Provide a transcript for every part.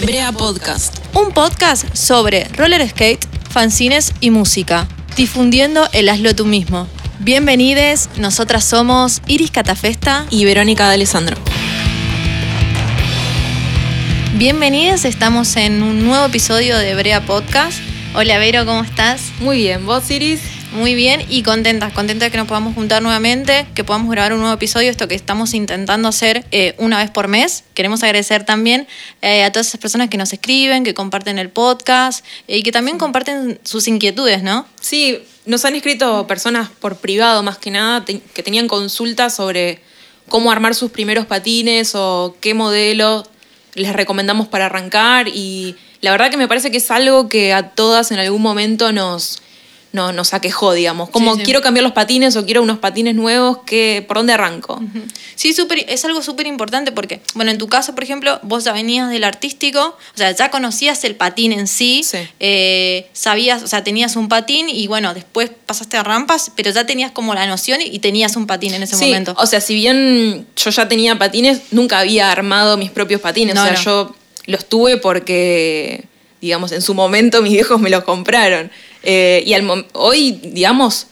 Brea Podcast. Un podcast sobre roller skate, fanzines y música, difundiendo el hazlo tú mismo. Bienvenides, nosotras somos Iris Catafesta y Verónica de Alessandro. Bienvenidos, estamos en un nuevo episodio de Brea Podcast. Hola Vero, ¿cómo estás? Muy bien, ¿vos Iris? Muy bien y contenta, contenta de que nos podamos juntar nuevamente, que podamos grabar un nuevo episodio, esto que estamos intentando hacer eh, una vez por mes. Queremos agradecer también eh, a todas esas personas que nos escriben, que comparten el podcast eh, y que también comparten sus inquietudes, ¿no? Sí, nos han escrito personas por privado más que nada que tenían consultas sobre cómo armar sus primeros patines o qué modelo les recomendamos para arrancar y la verdad que me parece que es algo que a todas en algún momento nos no, nos aquejó, digamos. Como quiero cambiar los patines o quiero unos patines nuevos, que, ¿por dónde arranco? Sí, super, es algo súper importante porque, bueno, en tu caso, por ejemplo, vos ya venías del artístico, o sea, ya conocías el patín en sí, eh, sabías, o sea, tenías un patín y bueno, después pasaste a rampas, pero ya tenías como la noción y tenías un patín en ese sí, momento. O sea, si bien yo ya tenía patines, nunca había armado mis propios patines, o sea, yo los tuve porque digamos, en su momento mis viejos me los compraron. Eh, y al hoy, digamos,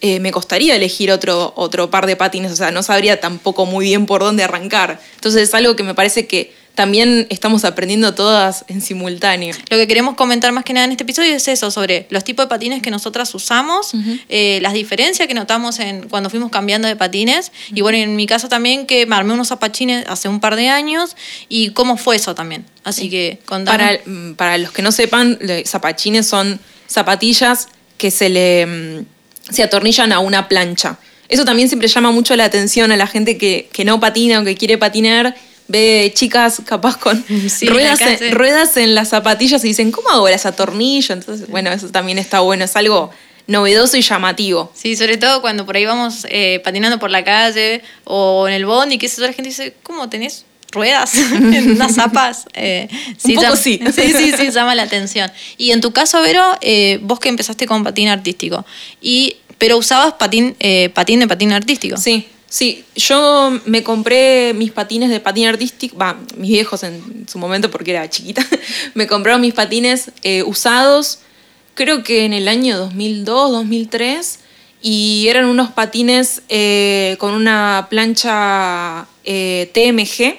eh, me costaría elegir otro, otro par de patines, o sea, no sabría tampoco muy bien por dónde arrancar. Entonces es algo que me parece que también estamos aprendiendo todas en simultáneo. Lo que queremos comentar más que nada en este episodio es eso, sobre los tipos de patines que nosotras usamos, eh, las diferencias que notamos en, cuando fuimos cambiando de patines, y bueno, en mi caso también que me armé unos zapachines hace un par de años, y cómo fue eso también. Así que contame. Para, mm, para los que no sepan, zapachines son zapatillas que se le mm, se atornillan a una plancha. Eso también siempre llama mucho la atención a la gente que, que no patina o que quiere patinar ve chicas capaz con ruedas, en, ruedas, en, las zapatillas y dicen, ¿cómo hago las atornillo? Entonces, bueno, eso también está bueno, es algo novedoso y llamativo. Sí, sobre todo cuando por ahí vamos eh, patinando por la calle o en el bond y que la gente dice, ¿cómo tenés ruedas en unas zapas? Eh, sí, Un poco sí. Sí, sí, sí, llama la atención. Y en tu caso, Vero, eh, vos que empezaste con patín artístico, y, pero usabas patín, patín de patín artístico. Sí, Sí, yo me compré mis patines de patín artístico, va, mis viejos en su momento porque era chiquita, me compraron mis patines eh, usados, creo que en el año 2002, 2003, y eran unos patines eh, con una plancha eh, TMG,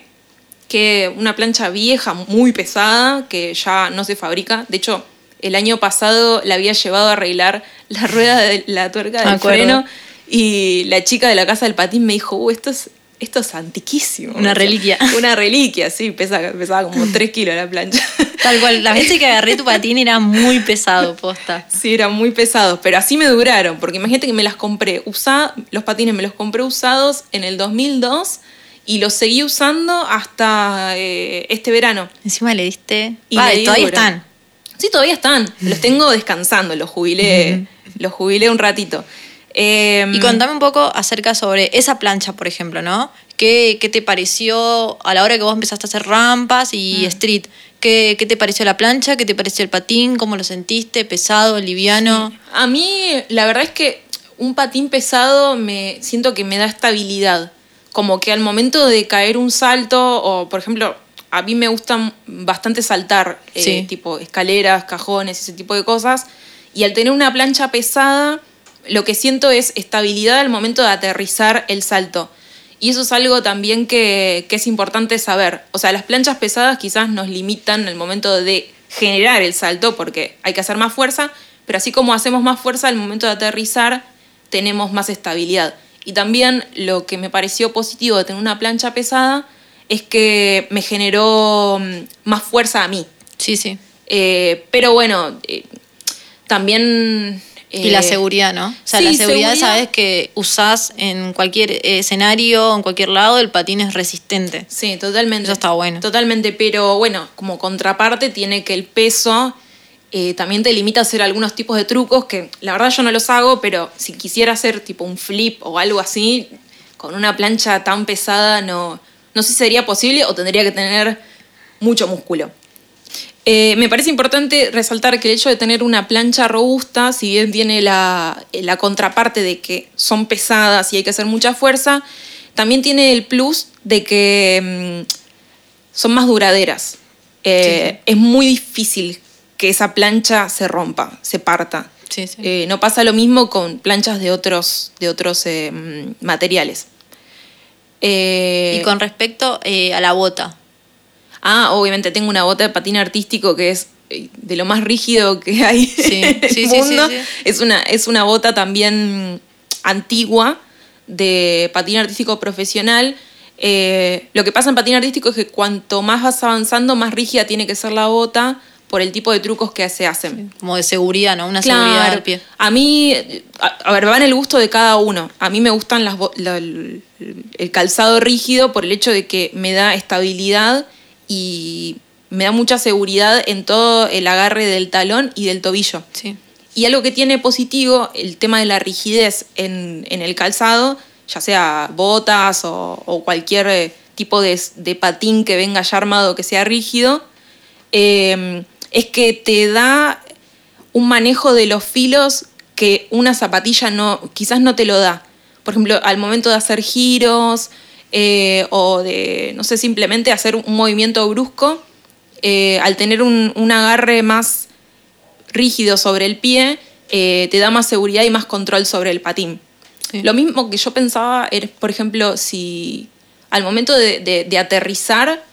que una plancha vieja, muy pesada, que ya no se fabrica. De hecho, el año pasado la había llevado a arreglar la rueda de la tuerca del freno y la chica de la casa del patín me dijo, uh, esto es, esto es antiquísimo. Una reliquia. Una reliquia, sí, pesa, pesaba como 3 kilos la plancha. Tal cual, la vez que agarré tu patín era muy pesado, posta. Sí, eran muy pesados, pero así me duraron, porque imagínate que me las compré usadas, los patines me los compré usados en el 2002 y los seguí usando hasta eh, este verano. Encima le diste... Y todavía están. Sí, todavía están. Los tengo descansando, los jubilé, los jubilé un ratito. Em, y contame un poco acerca sobre esa plancha, por ejemplo, ¿no? ¿Qué, te pareció a la hora que vos empezaste a hacer rampas y mm. street? ¿Qué, te pareció la plancha? ¿Qué te pareció el patín? ¿Cómo lo sentiste? ¿Pesado? ¿Liviano? A mí, la verdad es que un patín pesado me siento que me da estabilidad. Como que al momento de caer un salto, o por ejemplo, a mí me gusta bastante saltar, eh, tipo escaleras, cajones, ese tipo de cosas. Y al tener una plancha pesada lo que siento es estabilidad al momento de aterrizar el salto. Y eso es algo también que, es importante saber. O sea, las planchas pesadas quizás nos limitan el momento de generar el salto porque hay que hacer más fuerza, pero así como hacemos más fuerza al momento de aterrizar, tenemos más estabilidad. Y también lo que me pareció positivo de tener una plancha pesada es que me generó mm, más fuerza a mí. Sí, sí. Eh, pero bueno, eh, también y la eh, seguridad, ¿no? O sea, la seguridad, sabes que usás en cualquier escenario, en cualquier lado, el patín es resistente. Sí, totalmente. Eso está bueno. Totalmente, pero bueno, como contraparte tiene que el peso eh, también te limita a hacer algunos tipos de trucos que la verdad yo no los hago, pero si quisiera hacer tipo un flip o algo así, con una plancha tan pesada no, no sé si sería posible o tendría que tener mucho músculo. Eh, me parece importante resaltar que el hecho de tener una plancha robusta, si bien tiene la, contraparte de que son pesadas y hay que hacer mucha fuerza, también tiene el plus de que mm, son más duraderas. eh, es muy difícil que esa plancha se rompa, se parta. Sí, sí. Eh, no pasa lo mismo con planchas de otros, de otros eh, materiales. Eh, y con respecto a la bota. Ah, obviamente tengo una bota de patín artístico que es de lo más rígido que hay Sí, en el sí, sí, mundo. Es, una, es una bota también antigua de patín artístico profesional. Eh, lo que pasa en patín artístico es que cuanto más vas avanzando, más rígida tiene que ser la bota por el tipo de trucos que se hacen. Como de seguridad, ¿no? Una seguridad al pie. A mí, a, a ver, va en el gusto de cada uno. A mí me gustan las, la- el, el calzado rígido por el hecho de que me da estabilidad y me da mucha seguridad en todo el agarre del talón y del tobillo. Sí. Y algo que tiene positivo, el tema de la rigidez en, en el calzado, ya sea botas o, o cualquier eh, tipo de, de patín que venga ya armado que sea rígido, eh, es que te da un manejo de los filos que una zapatilla no, quizás no te lo da. Por ejemplo, al momento de hacer giros eh, o de, no sé, simplemente hacer un movimiento brusco, eh, al tener un, un agarre más rígido sobre el pie, eh, te da más seguridad y más control sobre el patín. Sí. Lo mismo que yo pensaba era, por ejemplo, si al momento de, de- de aterrizar,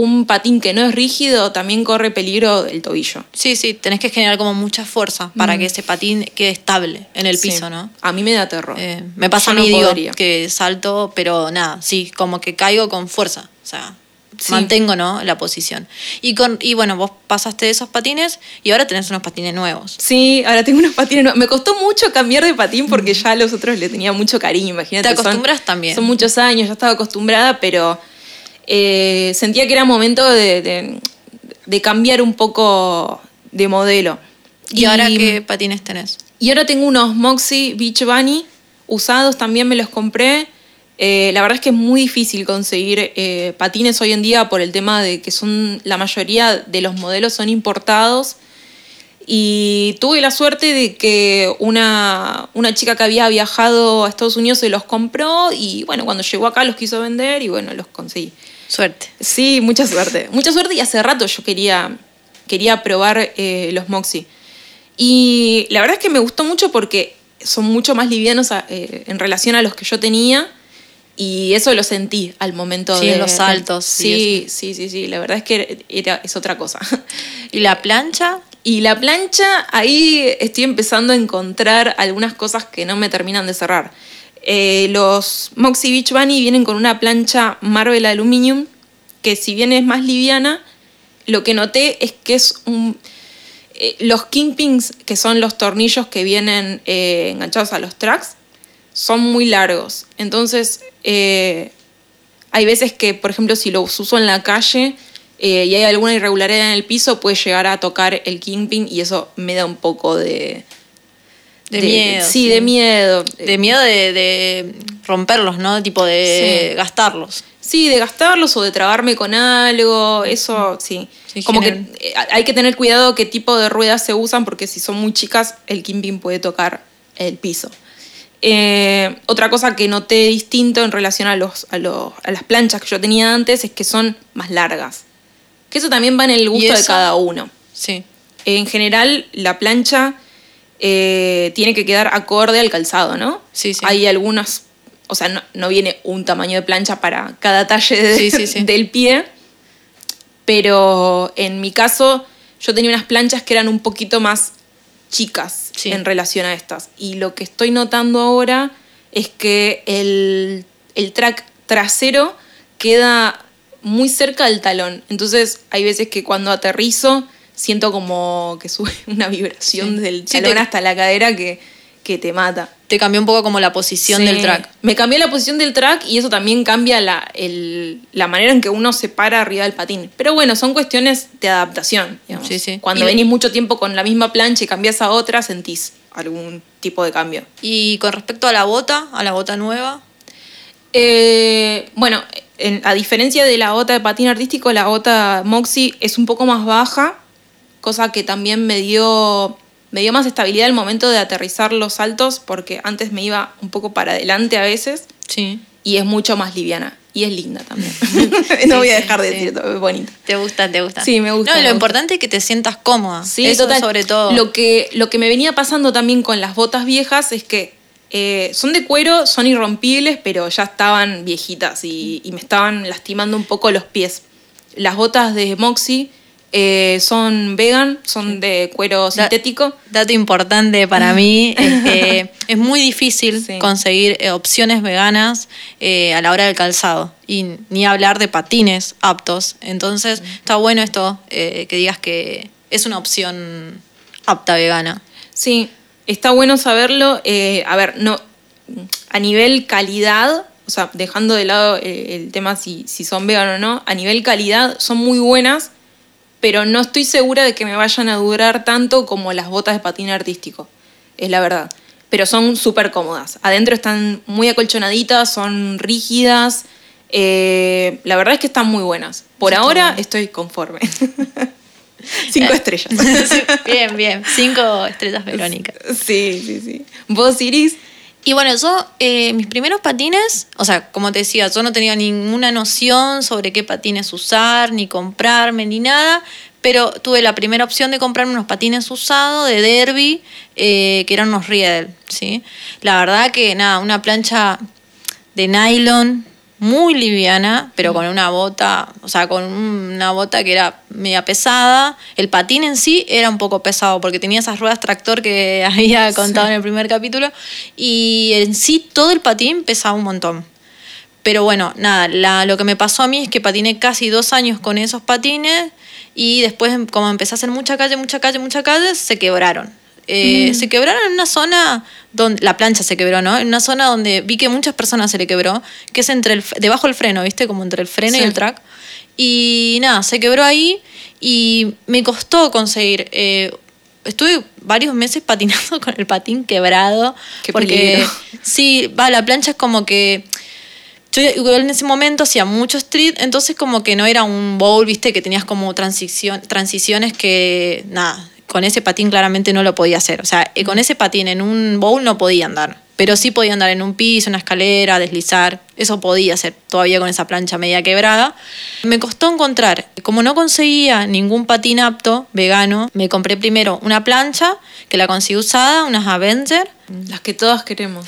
un patín que no es rígido también corre peligro el tobillo. Sí, sí, tenés que generar como mucha fuerza para que ese patín quede estable en el Mm. Sí. piso, ¿no? A mí me da terror. Eh, me pasa Yo a mí, no digo, podría. que salto, pero nada, sí, como que caigo con fuerza. O sea, Sí. mantengo, ¿no? La posición. Y, con, y bueno, vos pasaste de esos patines y ahora tenés unos patines nuevos. Sí, ahora tengo unos patines nuevos. Me costó mucho cambiar de patín porque ya a los otros le tenía mucho cariño, imagínate. Te son- acostumbras también. Son muchos años, ya estaba acostumbrada, pero eh, sentía que era momento de, de- de cambiar un poco de modelo. ¿Y, ahora qué patines tenés? Y ahora tengo unos Moxie Beach Bunny usados, también me los compré. Eh, la verdad es que es muy difícil conseguir eh, patines hoy en día por el tema de que son la mayoría de los modelos son importados. Y tuve la suerte de que una, una chica que había viajado a Estados Unidos se los compró y bueno, cuando llegó acá los quiso vender y bueno, los conseguí. Suerte. Sí, mucha suerte. Mucha suerte y hace rato yo quería, quería probar eh, los Moxie. Y la verdad es que me gustó mucho porque son mucho más livianos a- eh, en relación a los que yo tenía y eso lo sentí al momento Sí, de los saltos Sí, sí, sí, sí. La verdad es que era, es otra cosa. ¿Y la plancha? Y la plancha, ahí estoy empezando a encontrar algunas cosas que no me terminan de cerrar. Eh, los Moxie Beach Bunny vienen con una plancha Marvel Aluminium, que si bien es más liviana, lo que noté es que es un... eh, los kingpins, que son los tornillos que vienen eh, enganchados a los tracks, son muy largos. Entonces, hay veces que, por ejemplo, si los uso en la calle y hay alguna irregularidad en el piso, puede llegar a tocar el kingpin y eso me da un poco de... De miedo, Sí, sí. de miedo. De miedo de, de romperlos, ¿no? Tipo de Sí. gastarlos. Sí, de gastarlos o de trabarme con algo, eso sí. Sí, Como que eh, hay que tener cuidado qué tipo de ruedas se usan porque si son muy chicas, el kingpin puede tocar el piso. Eh, otra cosa que noté distinto en relación a, los, a, los- a las planchas que yo tenía antes es que son más largas. Que eso también va en el gusto de cada uno. Sí. En general, la plancha eh, tiene que quedar acorde al calzado, ¿no? Sí, sí. Hay algunas, o sea, no, no viene un tamaño de plancha para cada talle de- Sí, sí, sí. del pie, pero en mi caso yo tenía unas planchas que eran un poquito más chicas en relación a estas. Y lo que estoy notando ahora es que el, el track trasero queda muy cerca del talón. Entonces hay veces que cuando aterrizo siento como que sube una vibración Sí. del Sí, talón te- hasta la cadera que, que te mata. Te cambió un poco como la posición Sí. del track. Me cambió la posición del track y eso también cambia la, el- la manera en que uno se para arriba del patín. Pero bueno, son cuestiones de adaptación. digamos. Sí, sí. Cuando Y- venís mucho tiempo con la misma plancha y cambias a otra, sentís algún tipo de cambio. Y con respecto a la bota, a la bota nueva, Eh, bueno, en- a diferencia de la bota de patín artístico, la bota Moxie es un poco más baja, cosa que también me dio, me dio más estabilidad al momento de aterrizar los saltos, porque antes me iba un poco para adelante a veces sí. y es mucho más liviana. y es linda también. no voy a dejar de decirlo, es bonita. Te gusta, te gusta. Sí, me gusta, No, me lo gusta. importante es que te sientas cómoda. Sí, Eso total. sobre todo. Lo que, lo que me venía pasando también con las botas viejas es que eh, son de cuero, son irrompibles, pero ya estaban viejitas y, y me estaban lastimando un poco los pies. Las botas de Moxie eh, son vegan, son de cuero sintético. Dato importante para mí es que es muy difícil Sí. conseguir eh, opciones veganas eh, a la hora del calzado y ni hablar de patines aptos. Entonces está bueno esto eh, que digas que es una opción apta vegana. Sí, está bueno saberlo. Eh, a ver, no, a nivel calidad, o sea, dejando de lado el tema si, si son vegan o no, a nivel calidad son muy buenas, pero no estoy segura de que me vayan a durar tanto como las botas de patín artístico, es la verdad. Pero son súper cómodas. Adentro están muy acolchonaditas, son rígidas. eh, la verdad es que están muy buenas. Por Sí, ahora estoy conforme. Cinco estrellas. bien, bien. Cinco estrellas Verónica. Sí, sí, sí. ¿Vos, Iris? Y bueno, yo, eh, mis primeros patines, o sea, como te decía, yo no tenía ninguna noción sobre qué patines usar, ni comprarme, ni nada, pero tuve la primera opción de comprarme unos patines usados de derby, eh, que eran unos Riedel, ¿sí? La verdad que, nada, una plancha de nylon muy liviana, pero con una bota, o sea, con una bota que era media pesada. El patín en sí era un poco pesado porque tenía esas ruedas tractor que había contado en el primer capítulo y en sí todo el patín pesaba un montón. Pero bueno, nada, la- lo que me pasó a mí es que patiné casi dos años con esos patines y después, como empecé a hacer mucha calle, mucha calle, mucha calle, se quebraron. Eh, Se quebraron en una zona donde la plancha se quebró, ¿no? En una zona donde vi que muchas personas se le quebró, que es entre el, debajo del freno, ¿viste? Como entre el freno y el track. Y nada, se quebró ahí y me costó conseguir. eh, estuve varios meses patinando con el patín quebrado. Qué porque peligro. sí, va, la plancha es como que. Yo igual en ese momento hacía mucho street, entonces como que no era un bowl, viste, que tenías como transición, transiciones que, nada, con ese patín claramente no lo podía hacer. O sea, eh, con ese patín en un bowl no podía andar, pero sí podía andar en un piso, una escalera, deslizar, eso podía hacer todavía con esa plancha media quebrada. Me costó encontrar, como no conseguía ningún patín apto vegano, me compré primero una plancha que la conseguí usada, unas Avenger, Las que todas queremos.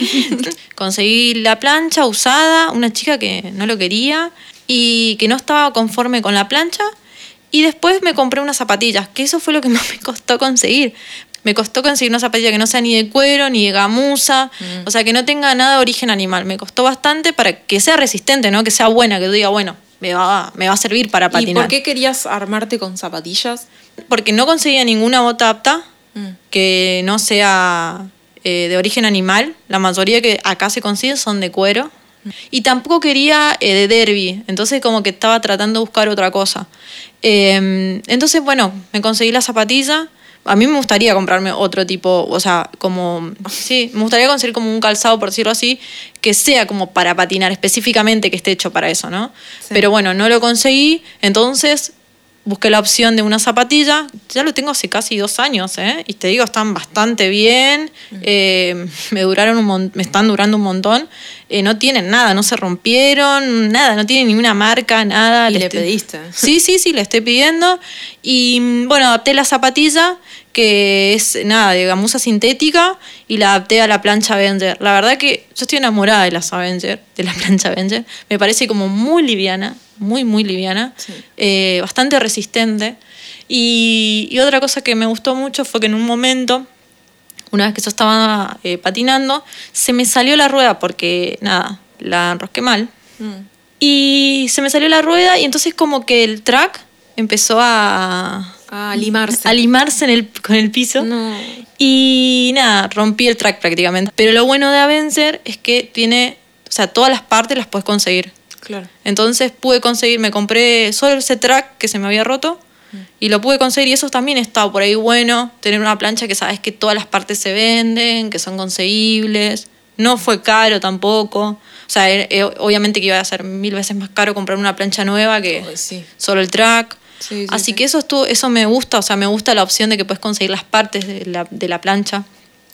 Conseguí la plancha usada, una chica que no lo quería y que no estaba conforme con la plancha. Y después me compré unas zapatillas, que eso fue lo que más me costó conseguir. Me costó conseguir una zapatilla que no sea ni de cuero, ni de gamuza, o sea, que no tenga nada de origen animal. Me costó bastante para que sea resistente, ¿no? Que sea buena, que yo diga, bueno, me va, me va a servir para ¿Y patinar. por qué querías armarte con zapatillas? Porque no conseguía ninguna bota apta Mm. que no sea eh, de origen animal. La mayoría que acá se consigue son de cuero. Y tampoco quería eh, de derby, entonces como que estaba tratando de buscar otra cosa. Eh, entonces, bueno, me conseguí la zapatilla. A mí me gustaría comprarme otro tipo, o sea, como, sí, me gustaría conseguir como un calzado, por decirlo así, que sea como para patinar, específicamente que esté hecho para eso, ¿no? Sí. Pero bueno, no lo conseguí, entonces busqué la opción de una zapatilla. Ya lo tengo hace casi dos años, ¿eh? Y te digo, están bastante bien. eh, me duraron un me están durando un montón. Eh, no tienen nada, no se rompieron, nada, no tienen ninguna marca, nada. Y le pediste. Sí, sí, sí, le estoy pidiendo. Y mm, bueno, adapté la zapatilla, que es nada, de gamuza sintética, y la adapté a la plancha Avenger. La verdad que yo estoy enamorada de las Avenger, de la plancha Avenger. Me parece como muy liviana, muy, muy liviana, Sí. eh, bastante resistente. Y, y otra cosa que me gustó mucho fue que en un momento, una vez que yo estaba eh, patinando, se me salió la rueda porque, nada, la enrosqué mal. Mm. Y se me salió la rueda y entonces como que el track empezó a, A limarse. a limarse en el, con el piso. No. Y nada, rompí el track prácticamente. Pero lo bueno de Avencer es que tiene, o sea, todas las partes las puedes conseguir. Claro. Entonces pude conseguir, me compré solo ese track que se me había roto y lo pude conseguir y eso también estaba por ahí bueno, tener una plancha que sabes que todas las partes se venden, que son conseguibles, no fue caro tampoco, o sea, eh, eh, obviamente que iba a ser mil veces más caro comprar una plancha nueva que sí. solo el track. Sí, sí, Así sí. que eso estuvo, eso me gusta, o sea, me gusta la opción de que puedes conseguir las partes de la, de la plancha.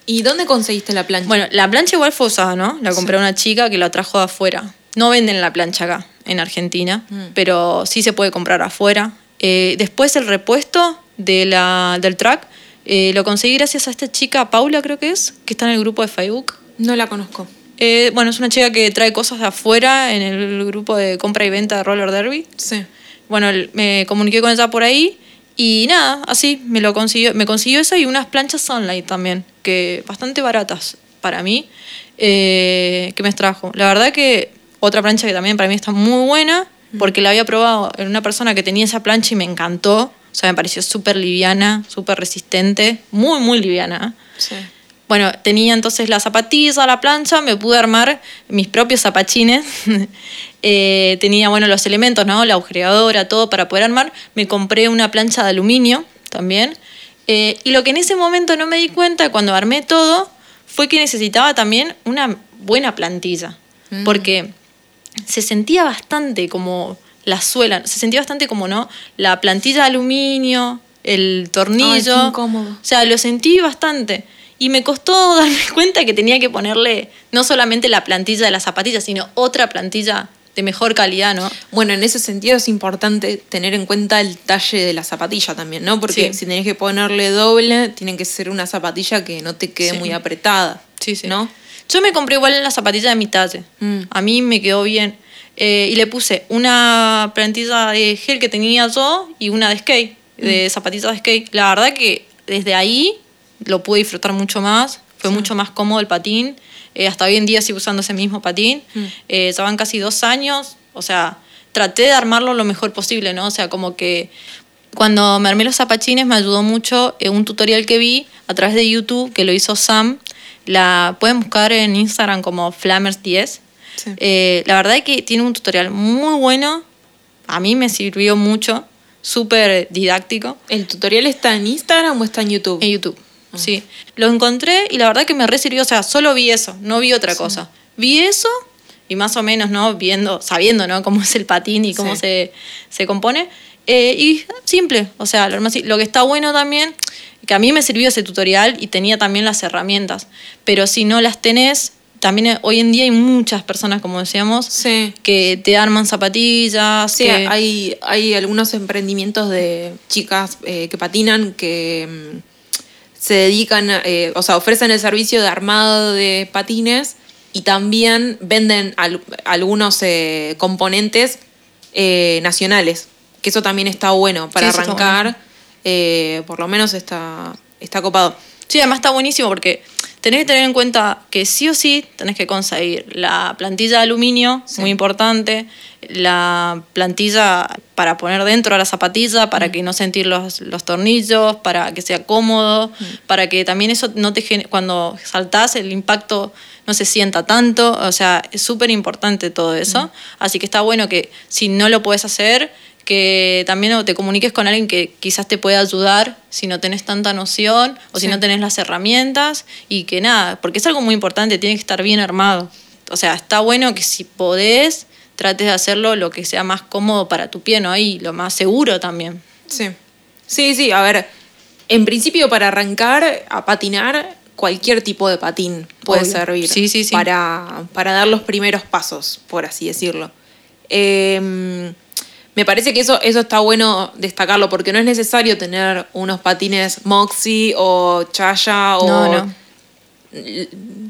¿Y dónde conseguiste la plancha? Bueno, la plancha igual fue usada, ¿no? La compré a una chica que la trajo de afuera. No venden la plancha acá, en Argentina, Mm. pero sí se puede comprar afuera. Eh, después el repuesto de la, del track eh, lo conseguí gracias a esta chica, Paula creo que es, que está en el grupo de Facebook. No la conozco. Eh, bueno, es una chica que trae cosas de afuera en el grupo de compra y venta de roller derby. Sí. Bueno, me comuniqué con ella por ahí y nada, así me lo consiguió, me consiguió eso y unas planchas Sunlight también, que bastante baratas para mí, eh, que me trajo. La verdad que otra plancha que también para mí está muy buena, porque la había probado en una persona que tenía esa plancha y me encantó. O sea, me pareció súper liviana, súper resistente, muy, muy liviana. Sí. Bueno, tenía entonces la zapatilla, la plancha, me pude armar mis propios zapachines. Eh, tenía, bueno, los elementos, ¿no? La agujereadora, todo para poder armar. Me compré una plancha de aluminio también. Eh, y lo que en ese momento no me di cuenta cuando armé todo fue que necesitaba también una buena plantilla. Mm. Porque se sentía bastante como la suela, se sentía bastante como, ¿no? La plantilla de aluminio, el tornillo. Ay, qué incómodo. O sea, lo sentí bastante. Y me costó darme cuenta que tenía que ponerle no solamente la plantilla de la zapatilla, sino otra plantilla de mejor calidad, ¿no? Bueno, en ese sentido es importante tener en cuenta el talle de la zapatilla también, ¿no? Porque Sí. si tenés que ponerle doble, tiene que ser una zapatilla que no te quede Sí. muy apretada. Sí, sí. ¿No? Yo me compré igual la zapatilla de mi talle. Mm. A mí me quedó bien. Eh, y le puse una plantilla de gel que tenía yo y una de skate, de zapatilla de skate. La verdad que desde ahí lo pude disfrutar mucho más. Fue mucho más cómodo el patín. Eh, hasta hoy en día sigo usando ese mismo patín. Mm. Eh, ya van casi dos años. O sea, traté de armarlo lo mejor posible, ¿no? O sea, como que cuando me armé los zapachines me ayudó mucho eh, un tutorial que vi a través de YouTube que lo hizo Sam. La pueden buscar en Instagram como Flammers10. Sí. Eh, la verdad es que tiene un tutorial muy bueno. A mí me sirvió mucho. Súper didáctico. ¿El tutorial está en Instagram o está en YouTube? En YouTube. Sí. Lo encontré y la verdad que me re sirvió. O sea, solo vi eso, no vi otra cosa. Vi eso y más o menos, ¿no? Viendo, sabiendo, ¿no? Cómo es el patín y cómo Sí. se, se compone. Eh, y simple. O sea, lo. Lo que está bueno también, que a mí me sirvió ese tutorial y tenía también las herramientas. Pero si no las tenés, también hoy en día hay muchas personas, como decíamos, Sí. que te arman zapatillas. Sí, que- hay, hay algunos emprendimientos de chicas eh, que patinan que mm, se dedican, eh, o sea, ofrecen el servicio de armado de patines y también venden al- algunos eh, componentes eh, nacionales, que eso también está bueno para Sí, arrancar, bueno. por lo menos está, está copado. Sí, además está buenísimo porque tenés que tener en cuenta que sí o sí tenés que conseguir la plantilla de aluminio, Sí. muy importante, la plantilla para poner dentro de la zapatilla, para que no sentir los, los tornillos, para que sea cómodo, para que también eso no te cuando saltás el impacto no se sienta tanto, o sea, es súper importante todo eso, así que está bueno que si no lo puedes hacer, que también te comuniques con alguien que quizás te pueda ayudar si no tenés tanta noción o si Sí. no tenés las herramientas y que nada, porque es algo muy importante, tiene que estar bien armado. O sea, está bueno que si podés, trates de hacerlo lo que sea más cómodo para tu pie, ¿no? Y lo más seguro también. Sí. Sí, sí, a ver, en principio para arrancar a patinar, cualquier tipo de patín puede Obvio. servir Sí, sí, sí. Para, para dar los primeros pasos, por así decirlo. Eh, me parece que eso, eso está bueno destacarlo, porque no es necesario tener unos patines Moxie o Chaya o No, no.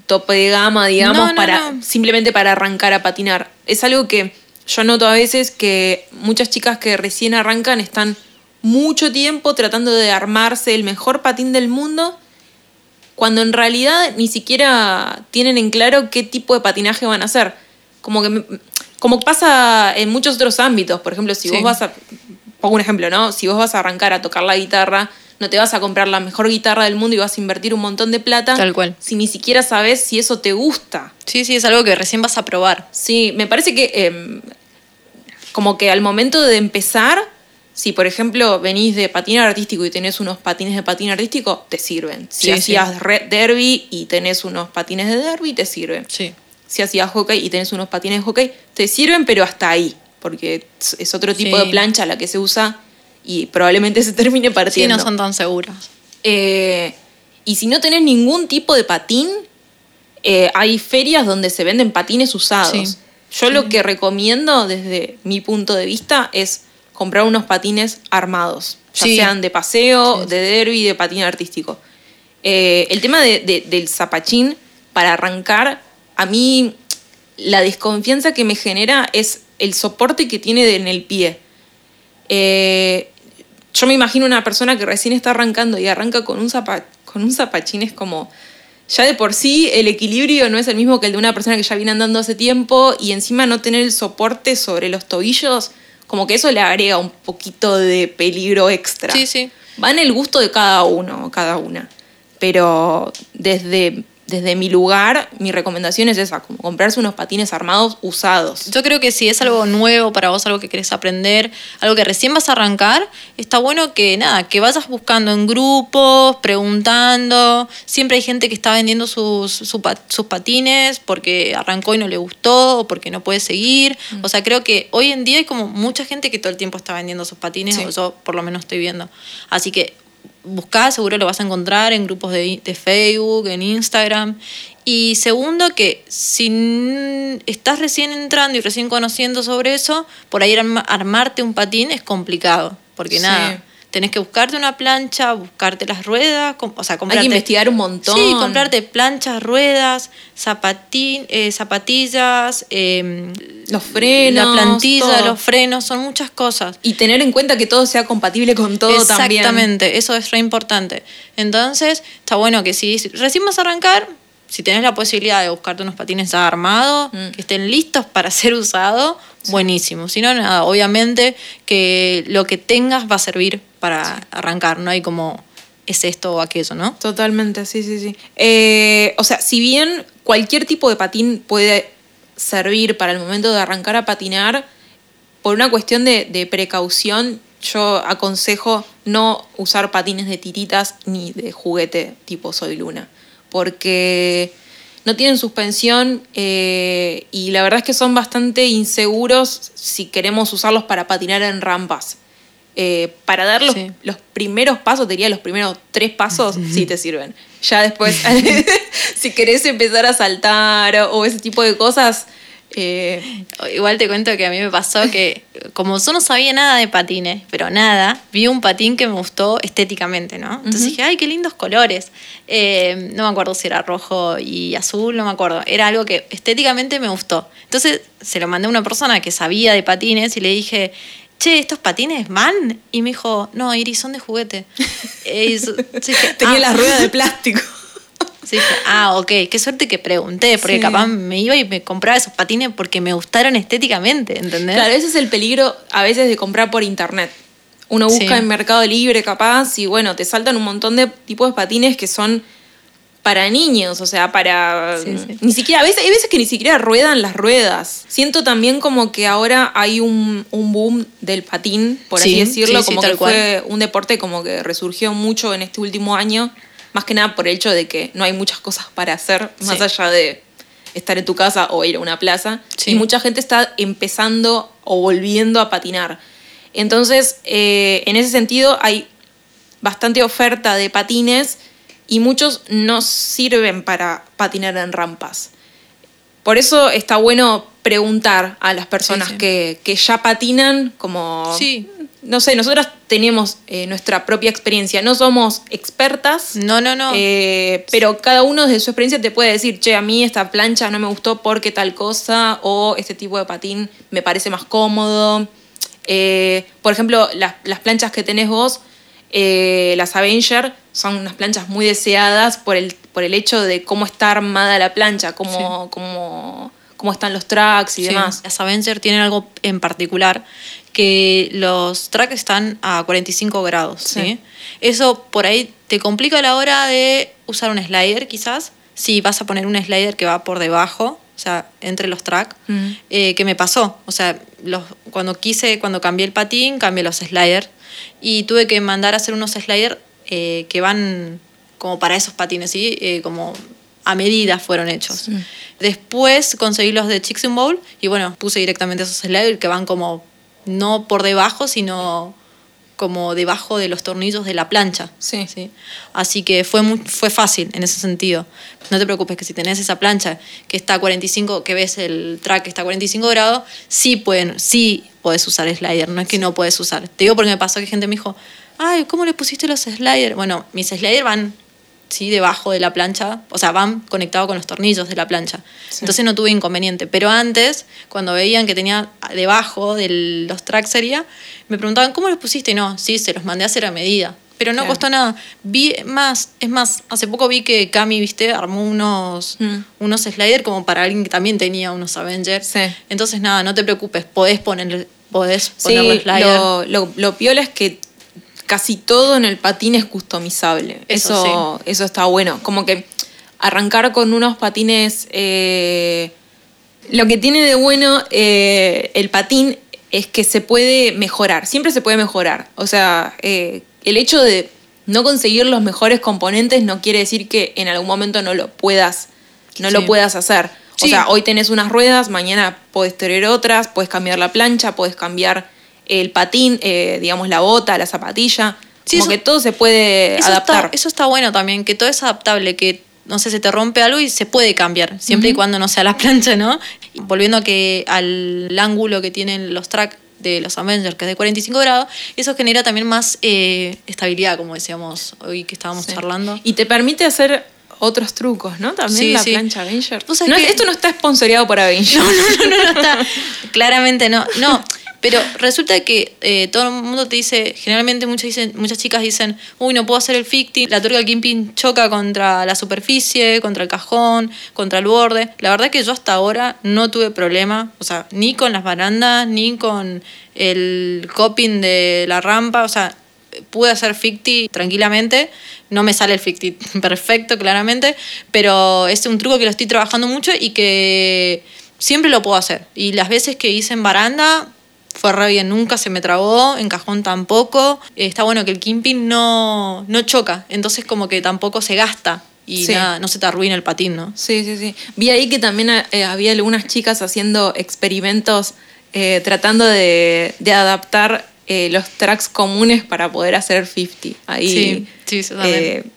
Tope de gama, digamos, No, no, para no. simplemente para arrancar a patinar. Es algo que yo noto a veces que muchas chicas que recién arrancan están mucho tiempo tratando de armarse el mejor patín del mundo, cuando en realidad ni siquiera tienen en claro qué tipo de patinaje van a hacer. Como que como pasa en muchos otros ámbitos, por ejemplo, si Sí. vos vas a pongo un ejemplo, ¿no? Si vos vas a arrancar a tocar la guitarra, no te vas a comprar la mejor guitarra del mundo y vas a invertir un montón de plata Tal cual. si ni siquiera sabes si eso te gusta. Sí, sí, es algo que recién vas a probar. Sí, me parece que em, como que al momento de empezar, si por ejemplo venís de patín artístico y tenés unos patines de patín artístico, te sirven. Si Sí, hacías re- derby y tenés unos patines de derby, te sirven. Sí. Si hacías hockey y tenés unos patines de hockey, te sirven, pero hasta ahí, porque es- es otro tipo Sí. de plancha la que se usa y probablemente se termine Sí, partiendo. no son tan seguras. Eh, y si no tenés ningún tipo de patín, eh, hay ferias donde se venden patines usados. Sí. Yo lo que recomiendo desde mi punto de vista es comprar unos patines armados, ya Sí. sean de paseo, Sí. de derby, de patín artístico. Eh, el tema de- de- del zapachín para arrancar, a mí la desconfianza que me genera es el soporte que tiene en el pie. Eh, yo me imagino una persona que recién está arrancando y arranca con un, zapa- con un zapachín, es como. Ya de por sí el equilibrio no es el mismo que el de una persona que ya viene andando hace tiempo y encima no tener el soporte sobre los tobillos, como que eso le agrega un poquito de peligro extra. Sí, sí. Va en el gusto de cada uno, cada una. Pero desde, desde mi lugar, mi recomendación es esa, como comprarse unos patines armados usados. Yo creo que si es algo nuevo para vos, algo que querés aprender, algo que recién vas a arrancar, está bueno que nada, que vayas buscando en grupos, preguntando. Siempre hay gente que está vendiendo sus, su pa- sus patines porque arrancó y no le gustó o porque no puede seguir. O sea, creo que hoy en día hay como mucha gente que todo el tiempo está vendiendo sus patines, Sí. o yo por lo menos estoy viendo. Así que buscá, seguro lo vas a encontrar en grupos de, de Facebook, en Instagram. Y segundo, que si estás recién entrando y recién conociendo sobre eso, por ahí arma- armarte un patín es complicado. Porque Sí. nada, tenés que buscarte una plancha, buscarte las ruedas, o sea, Hay comprarte. que investigar un montón. Sí, comprarte planchas, ruedas, zapatín, eh, zapatillas, eh, Los frenos, la plantilla, todo. los frenos, son muchas cosas. Y tener en cuenta que todo sea compatible con todo también. Exactamente, eso es re importante. Entonces, está bueno que si si recién vas a arrancar, si tenés la posibilidad de buscarte unos patines ya armados, Mm. que estén listos para ser usados, buenísimo. Si no, nada, obviamente que lo que tengas va a servir para arrancar, no hay como es esto o aquello, ¿no? Totalmente, sí, sí, sí. Eh, o sea, si bien cualquier tipo de patín puede servir para el momento de arrancar a patinar, por una cuestión de, de precaución, yo aconsejo no usar patines de tiritas ni de juguete tipo Soy Luna, porque no tienen suspensión eh, y la verdad es que son bastante inseguros si queremos usarlos para patinar en rampas. Eh, para dar los, Sí. los primeros pasos, te diría los primeros tres pasos, sí te sirven. Ya después, si querés empezar a saltar o ese tipo de cosas, eh, Igual te cuento que a mí me pasó que, como yo no sabía nada de patines, pero nada, vi un patín que me gustó estéticamente, ¿no? Entonces dije, ay, qué lindos colores. Eh, no me acuerdo si era rojo y azul, no me acuerdo. Era algo que estéticamente me gustó. Entonces se lo mandé a una persona que sabía de patines y le dije, che, ¿estos patines van? Y me dijo, no, Iris, son de juguete. Eh, y dije, tenía "Ah". las ruedas de plástico. Sí, dije, ah, ok, qué suerte que pregunté, porque Sí. capaz me iba y me compraba esos patines porque me gustaron estéticamente, ¿entendés? Claro, ese es el peligro a veces de comprar por internet. Uno busca Sí. en Mercado Libre capaz y bueno, te saltan un montón de tipos de patines que son para niños, o sea, para... Sí, sí. Ni siquiera, a veces, hay veces que ni siquiera ruedan las ruedas. Siento también como que ahora hay un, un boom del patín, por así Sí, decirlo, como que fue un deporte como que resurgió mucho en este último año, más que nada por el hecho de que no hay muchas cosas para hacer, más allá de estar en tu casa o ir a una plaza. Y mucha gente está empezando o volviendo a patinar. Entonces, eh, en ese sentido, hay bastante oferta de patines y muchos no sirven para patinar en rampas. Por eso está bueno preguntar a las personas Sí, sí. Que, que ya patinan, como... Sí. No sé, nosotras tenemos eh, nuestra propia experiencia. No somos expertas, No, no, no. eh, pero cada uno desde su experiencia te puede decir, che, a mí esta plancha no me gustó porque tal cosa, o este tipo de patín me parece más cómodo. Eh, por ejemplo, las, las planchas que tenés vos, las Avenger, son unas planchas muy deseadas por el, por el hecho de cómo está armada la plancha, cómo, cómo, cómo están los tracks y Sí, demás. Las Avenger tienen algo en particular, que los tracks están a 45 grados. ¿sí? Sí. Eso por ahí te complica a la hora de usar un slider, quizás. Si vas a poner un slider que va por debajo, o sea, entre los tracks, Mm. eh, que me pasó. O sea, los, cuando quise, cuando cambié el patín, cambié los sliders y tuve que mandar a hacer unos sliders eh, que van como para esos patines, ¿sí? Eh, como a medida fueron hechos. Después conseguí los de Chicks and Bowl y bueno, puse directamente esos sliders que van como no por debajo, sino como debajo de los tornillos de la plancha. Sí. Así que fue, muy, fue fácil en ese sentido. No te preocupes que si tenés esa plancha que está a 45, que ves el track que está a 45 grados, sí, pueden, sí puedes usar slider, no es que no puedes usar. Te digo porque me pasó que gente me dijo, ay, ¿cómo le pusiste los sliders? Bueno, mis sliders van ¿sí? debajo de la plancha, o sea, van conectados con los tornillos de la plancha. Entonces no tuve inconveniente. Pero antes, cuando veían que tenía debajo de los tracks sería, me preguntaban, ¿cómo los pusiste? Y no, sí, se los mandé a hacer a medida. Pero no costó nada. Vi más, es más, hace poco vi que Cami, viste, armó unos, mm. unos sliders como para alguien que también tenía unos Avengers. Entonces, nada, no te preocupes, podés ponerle, podés sí, Lo, lo, lo piola es que casi todo en el patín es customizable. Eso, eso, está bueno. Como que arrancar con unos patines. Eh, lo que tiene de bueno eh, el patín es que se puede mejorar. Siempre se puede mejorar. O sea, eh, el hecho de no conseguir los mejores componentes no quiere decir que en algún momento no lo puedas, no lo puedas hacer. O sea, hoy tenés unas ruedas, mañana puedes tener otras, puedes cambiar la plancha, puedes cambiar el patín, eh, digamos la bota, la zapatilla. como que todo se puede adaptar. eso está bueno también, que todo es adaptable, que no sé, se te rompe algo y se puede cambiar, siempre y cuando no sea la plancha, ¿no? volviendo a que al ángulo que tienen los tracks de los Avengers, que es de 45 grados, eso genera también más eh, estabilidad, como decíamos hoy que estábamos charlando. Y te permite hacer otros trucos, ¿no? También la plancha Avenger. Esto no está sponsoreado por Avenger. No, no, no, no, no está. Claramente no. No, pero resulta que eh, todo el mundo te dice, generalmente muchas, dicen, muchas chicas dicen, uy, no puedo hacer el ficti, la turca del Kimping choca contra la superficie, contra el cajón, contra el borde. La verdad que yo hasta ahora no tuve problema, o sea, ni con las barandas, ni con el coping de la rampa, o sea, pude hacer ficti tranquilamente. No me sale el ficti perfecto, claramente, pero es un truco que lo estoy trabajando mucho y que siempre lo puedo hacer. Y las veces que hice en baranda, fue re bien, nunca se me trabó, en cajón tampoco. Está bueno que el kimping no, no choca, entonces como que tampoco se gasta y nada, no se te arruina el patín, ¿no? Sí, sí, sí. Vi ahí que también eh, había algunas chicas haciendo experimentos eh, tratando de, adaptar eh, los tracks comunes para poder hacer 50. Ahí sí, sí,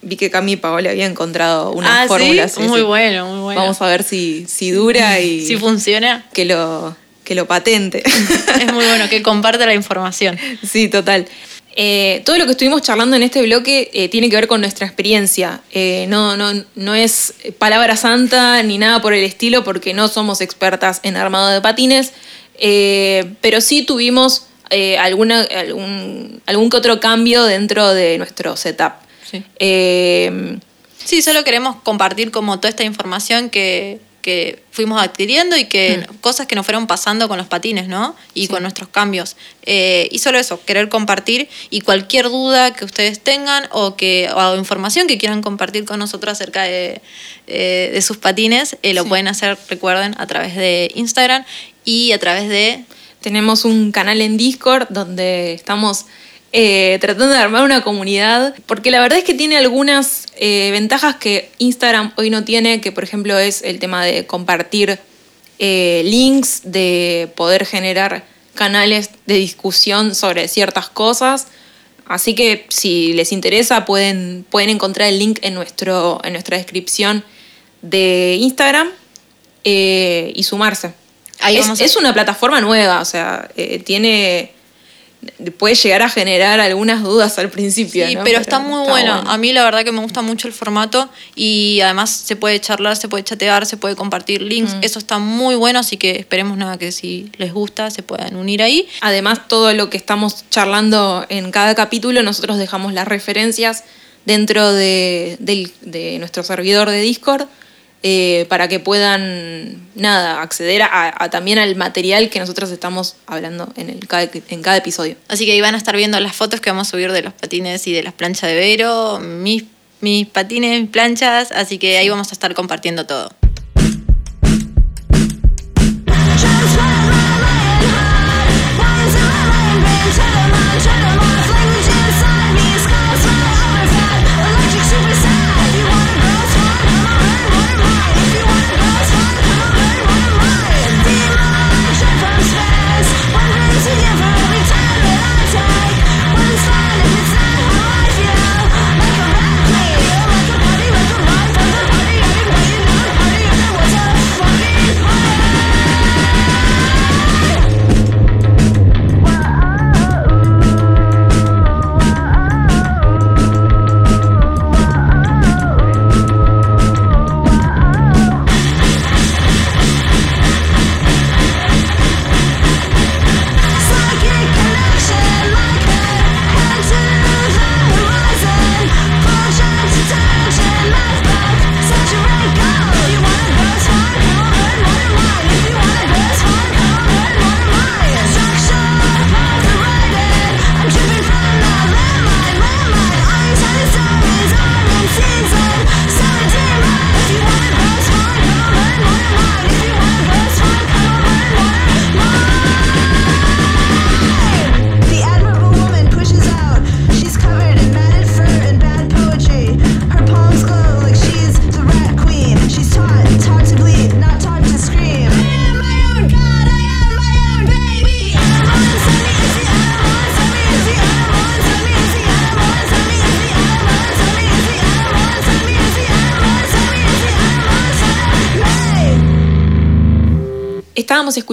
vi que Cami Paola había encontrado una ah, fórmula. muy bueno, muy bueno. Vamos a ver si, si dura y... si funciona. Que lo, que lo patente. Es muy bueno que comparte la información. Sí, total. Eh, todo lo que estuvimos charlando en este bloque eh, tiene que ver con nuestra experiencia. Eh, no, no, no es palabra santa ni nada por el estilo, porque no somos expertas en armado de patines, pero sí tuvimos alguna, algún, algún que otro cambio dentro de nuestro setup. Sí. sí, solo queremos compartir como toda esta información que, que fuimos adquiriendo y que mm. cosas que nos fueron pasando con los patines, ¿no? Y con nuestros cambios. Eh, y solo eso, querer compartir y cualquier duda que ustedes tengan o, que, o información que quieran compartir con nosotros acerca de, eh, de sus patines, eh, lo pueden hacer, recuerden, a través de Instagram y a través de... Tenemos un canal en Discord donde estamos eh, tratando de armar una comunidad, porque la verdad es que tiene algunas eh, ventajas que Instagram hoy no tiene, que por ejemplo es el tema de compartir eh, links, de poder generar canales de discusión sobre ciertas cosas. Así que si les interesa pueden, pueden encontrar el link en, nuestro, en nuestra descripción de Instagram y sumarse. es, es, una plataforma nueva, o sea, tiene puede llegar a generar algunas dudas al principio. Sí, pero, está muy bueno. A mí la verdad que me gusta mucho el formato y además se puede charlar, se puede chatear, se puede compartir links. Mm. Eso está muy bueno, así que esperemos nada que si les gusta se puedan unir ahí. Además, todo lo que estamos charlando en cada capítulo, nosotros dejamos las referencias dentro de, de nuestro servidor de Discord eh, para que puedan, nada, acceder a, también al material que nosotros estamos hablando en, el, en cada episodio. Así que ahí van a estar viendo las fotos que vamos a subir de los patines y de las planchas de Vero, mis, mis patines, mis planchas, así que ahí vamos a estar compartiendo todo.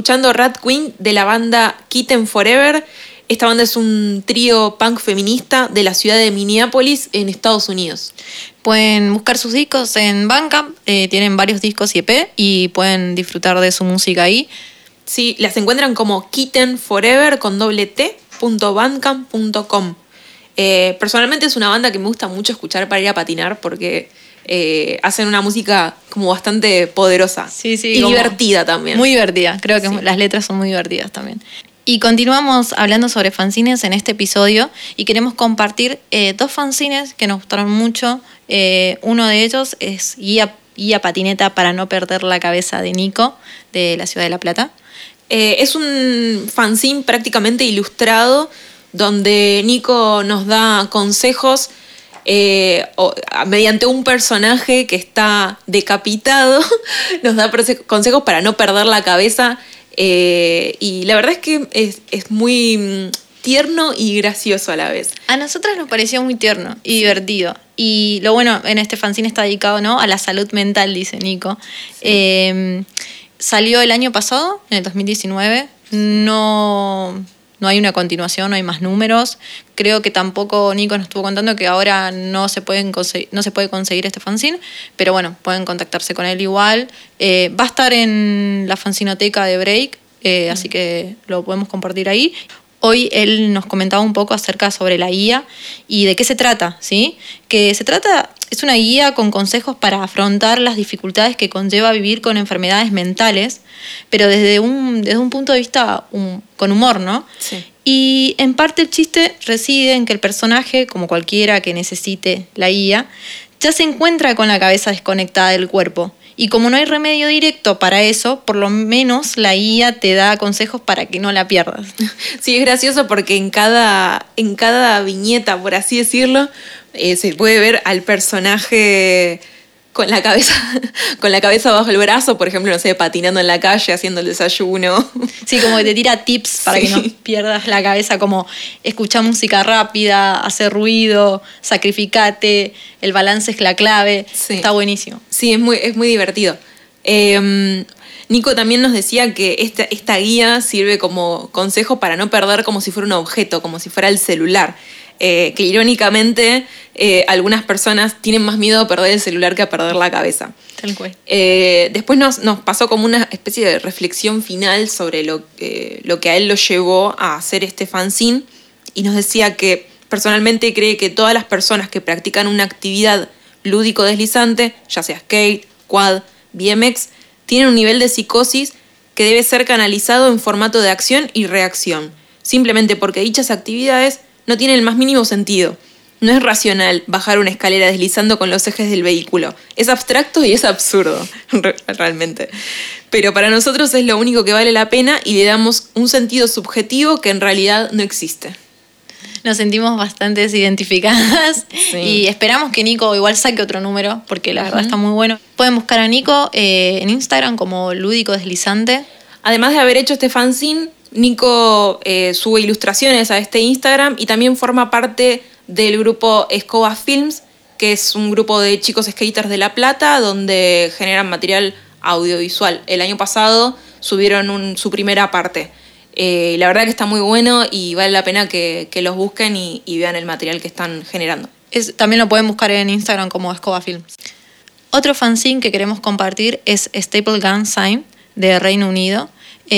Escuchando Rat Queen de la banda Kitten Forever. Esta banda es un trío punk feminista de la ciudad de Minneapolis, en Estados Unidos. Pueden buscar sus discos en Bandcamp, eh, tienen varios discos y EP y pueden disfrutar de su música ahí. Sí, las encuentran como Kitten Forever con doble T, punto. Eh, personalmente es una banda que me gusta mucho escuchar para ir a patinar porque eh, hacen una música como bastante poderosa Sí, sí, y divertida también. Muy divertida, creo que Sí. las letras son muy divertidas también. Y continuamos hablando sobre fanzines en este episodio y queremos compartir eh, dos fanzines que nos gustaron mucho. Eh, uno de ellos es Guía, Guía Patineta para no perder la cabeza de Nico, de la ciudad de La Plata. Eh, es un fanzine prácticamente ilustrado donde Nico nos da consejos eh, o- mediante un personaje que está decapitado, nos da consejos para no perder la cabeza eh, y la verdad es que es, es muy mm, tierno y gracioso a la vez. A nosotras nos pareció muy tierno y divertido. Y lo bueno, en este fanzine está dedicado ¿no? a la salud mental, dice Nico. Eh, salió el año pasado, en el 2019. No, no hay una continuación, no hay más números. Creo que tampoco Nico nos estuvo contando que ahora no se, pueden no se puede conseguir este fanzine, pero bueno, pueden contactarse con él igual. Eh, va a estar en la fanzinoteca de Break, eh, así que lo podemos compartir ahí. Hoy él nos comentaba un poco acerca sobre la guía y de qué se trata, ¿sí? Que se trata, es una guía con consejos para afrontar las dificultades que conlleva vivir con enfermedades mentales, pero desde un, desde un punto de vista con humor, ¿no? Sí. Y en parte el chiste reside en que el personaje, como cualquiera que necesite la guía, ya se encuentra con la cabeza desconectada del cuerpo. Y como no hay remedio directo para eso, por lo menos la guía te da consejos para que no la pierdas. Sí, es gracioso porque en cada, en cada viñeta, por así decirlo, eh, se puede ver al personaje con la cabeza, con la cabeza bajo el brazo, por ejemplo, no sé, patinando en la calle, haciendo el desayuno. Sí, como que te tira tips para que no pierdas la cabeza, como escuchar música rápida, hacer ruido, sacrificate, el balance es la clave. Sí. Está buenísimo. Sí, es muy, es muy divertido. Eh, Nico también nos decía que esta, esta guía sirve como consejo para no perder como si fuera un objeto, como si fuera el celular. Eh, que irónicamente eh, algunas personas tienen más miedo a perder el celular que a perder la cabeza. Tal cual. Eh, después nos, nos pasó como una especie de reflexión final sobre lo, que- lo que a él lo llevó a hacer este fanzine y nos decía que personalmente cree que todas las personas que practican una actividad lúdico deslizante, ya sea skate, quad, BMX, tienen un nivel de psicosis que debe ser canalizado en formato de acción y reacción, simplemente porque dichas actividades no tienen el más mínimo sentido. No es racional bajar una escalera deslizando con los ejes del vehículo. Es abstracto y es absurdo, re- realmente. Pero para nosotros es lo único que vale la pena y le damos un sentido subjetivo que en realidad no existe. Nos sentimos bastante identificadas Sí. y esperamos que Nico igual saque otro número porque la verdad está muy bueno. Pueden buscar a Nico eh, en Instagram como Lúdico Deslizante. Además de haber hecho este fanzine, Nico eh, sube ilustraciones a este Instagram y también forma parte del grupo Escoba Films, que es un grupo de chicos skaters de La Plata donde generan material audiovisual. El año pasado subieron su primera parte. Eh, la verdad que está muy bueno y vale la pena que, que los busquen y, y vean el material que están generando. Es- también lo pueden buscar en Instagram como Escoba Films. Otro fanzine que queremos compartir es Staple Gun Sign de Reino Unido,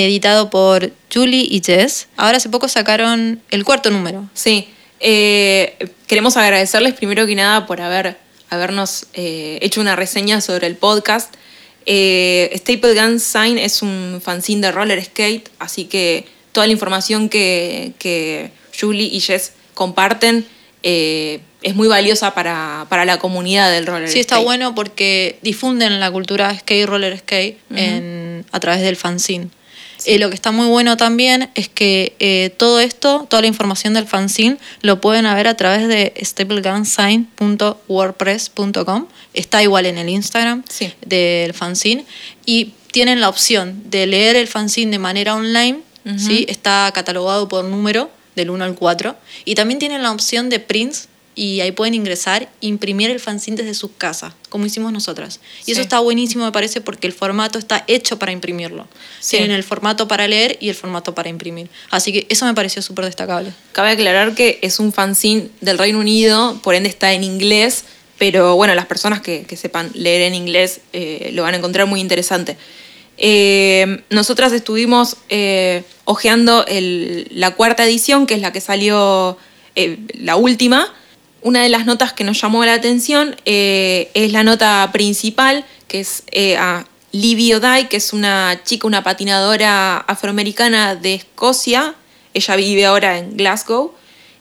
editado por Julie y Jess. Ahora hace poco sacaron el cuarto número. Sí, eh, queremos agradecerles primero que nada por haber, habernos eh, hecho una reseña sobre el podcast. Eh, Staple Gun Sign es un fanzine de roller skate, así que toda la información que, que Julie y Jess comparten eh, es muy valiosa para, para la comunidad del roller Sí, está skate. bueno porque difunden la cultura skate, roller skate en- a través del fanzine. Eh, lo que está muy bueno también es que eh, todo esto, toda la información del fanzine, lo pueden ver a través de staplegunsign.wordpress.com. Está igual en el Instagram Sí. del fanzine. Y tienen la opción de leer el fanzine de manera online. ¿sí? Está catalogado por número, del 1 al 4. Y también tienen la opción de prints y ahí pueden ingresar, imprimir el fanzine desde sus casas, como hicimos nosotras. Y eso está buenísimo, me parece, porque el formato está hecho para imprimirlo. Tienen el formato para leer y el formato para imprimir. Así que eso me pareció súper destacable. Cabe aclarar que es un fanzine del Reino Unido, por ende está en inglés, pero bueno, las personas que, sepan leer en inglés eh, lo van a encontrar muy interesante. Eh, nosotras estuvimos eh, hojeando la cuarta edición, que es la que salió la última, una de las notas que nos llamó la atención eh, es la nota principal, que es eh, a Libby O'Day, que es una chica, una patinadora afroamericana de Escocia. Ella vive ahora en Glasgow.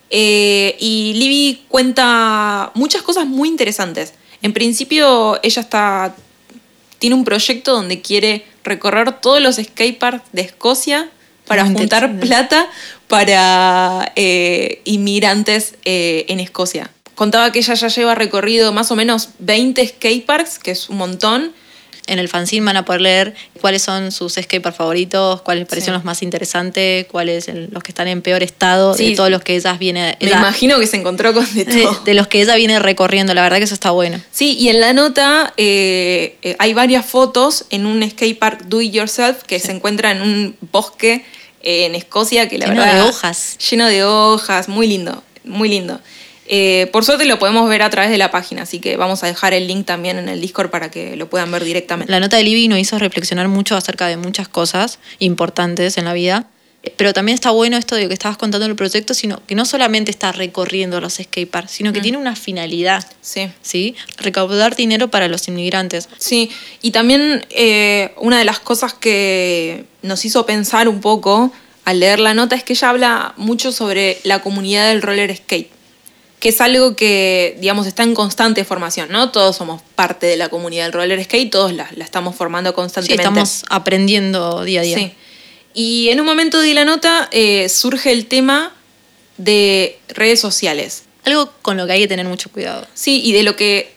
Eh, y Libby cuenta muchas cosas muy interesantes. En principio, ella está, tiene un proyecto donde quiere recorrer todos los skateparks de Escocia para juntar plata para inmigrantes en Escocia contaba que ella ya lleva recorrido más o menos 20 skateparks, que es un montón. En el fanzine van a poder leer cuáles son sus skateparks favoritos, cuáles les parecieron los más interesantes, cuáles los que están en peor estado, de todos los que ella viene. Me imagino que se encontró con de todo. De, los que ella viene recorriendo, la verdad que eso está bueno. Sí, y en la nota eh, eh, hay varias fotos en un skatepark do it yourself que se encuentra en un bosque eh, en Escocia que la lleno verdad. Lleno de hojas. Lleno de hojas, muy lindo, muy lindo. Eh, por suerte lo podemos ver a través de la página, así que vamos a dejar el link también en el Discord para que lo puedan ver directamente. La nota de Libby nos hizo reflexionar mucho acerca de muchas cosas importantes en la vida. Pero también está bueno esto de que estabas contando el proyecto, sino que no solamente está recorriendo los skateparks, sino que mm. tiene una finalidad. Sí. ¿sí? Recaudar dinero para los inmigrantes. Sí, y también eh, una de las cosas que nos hizo pensar un poco al leer la nota es que ella habla mucho sobre la comunidad del roller skate que es algo que, digamos, está en constante formación, ¿no? Todos somos parte de la comunidad del roller skate, todos la, estamos formando constantemente. Sí, estamos aprendiendo día a día. Sí. Y en un momento de la nota eh, surge el tema de redes sociales. Algo con lo que hay que tener mucho cuidado. Sí, y de lo que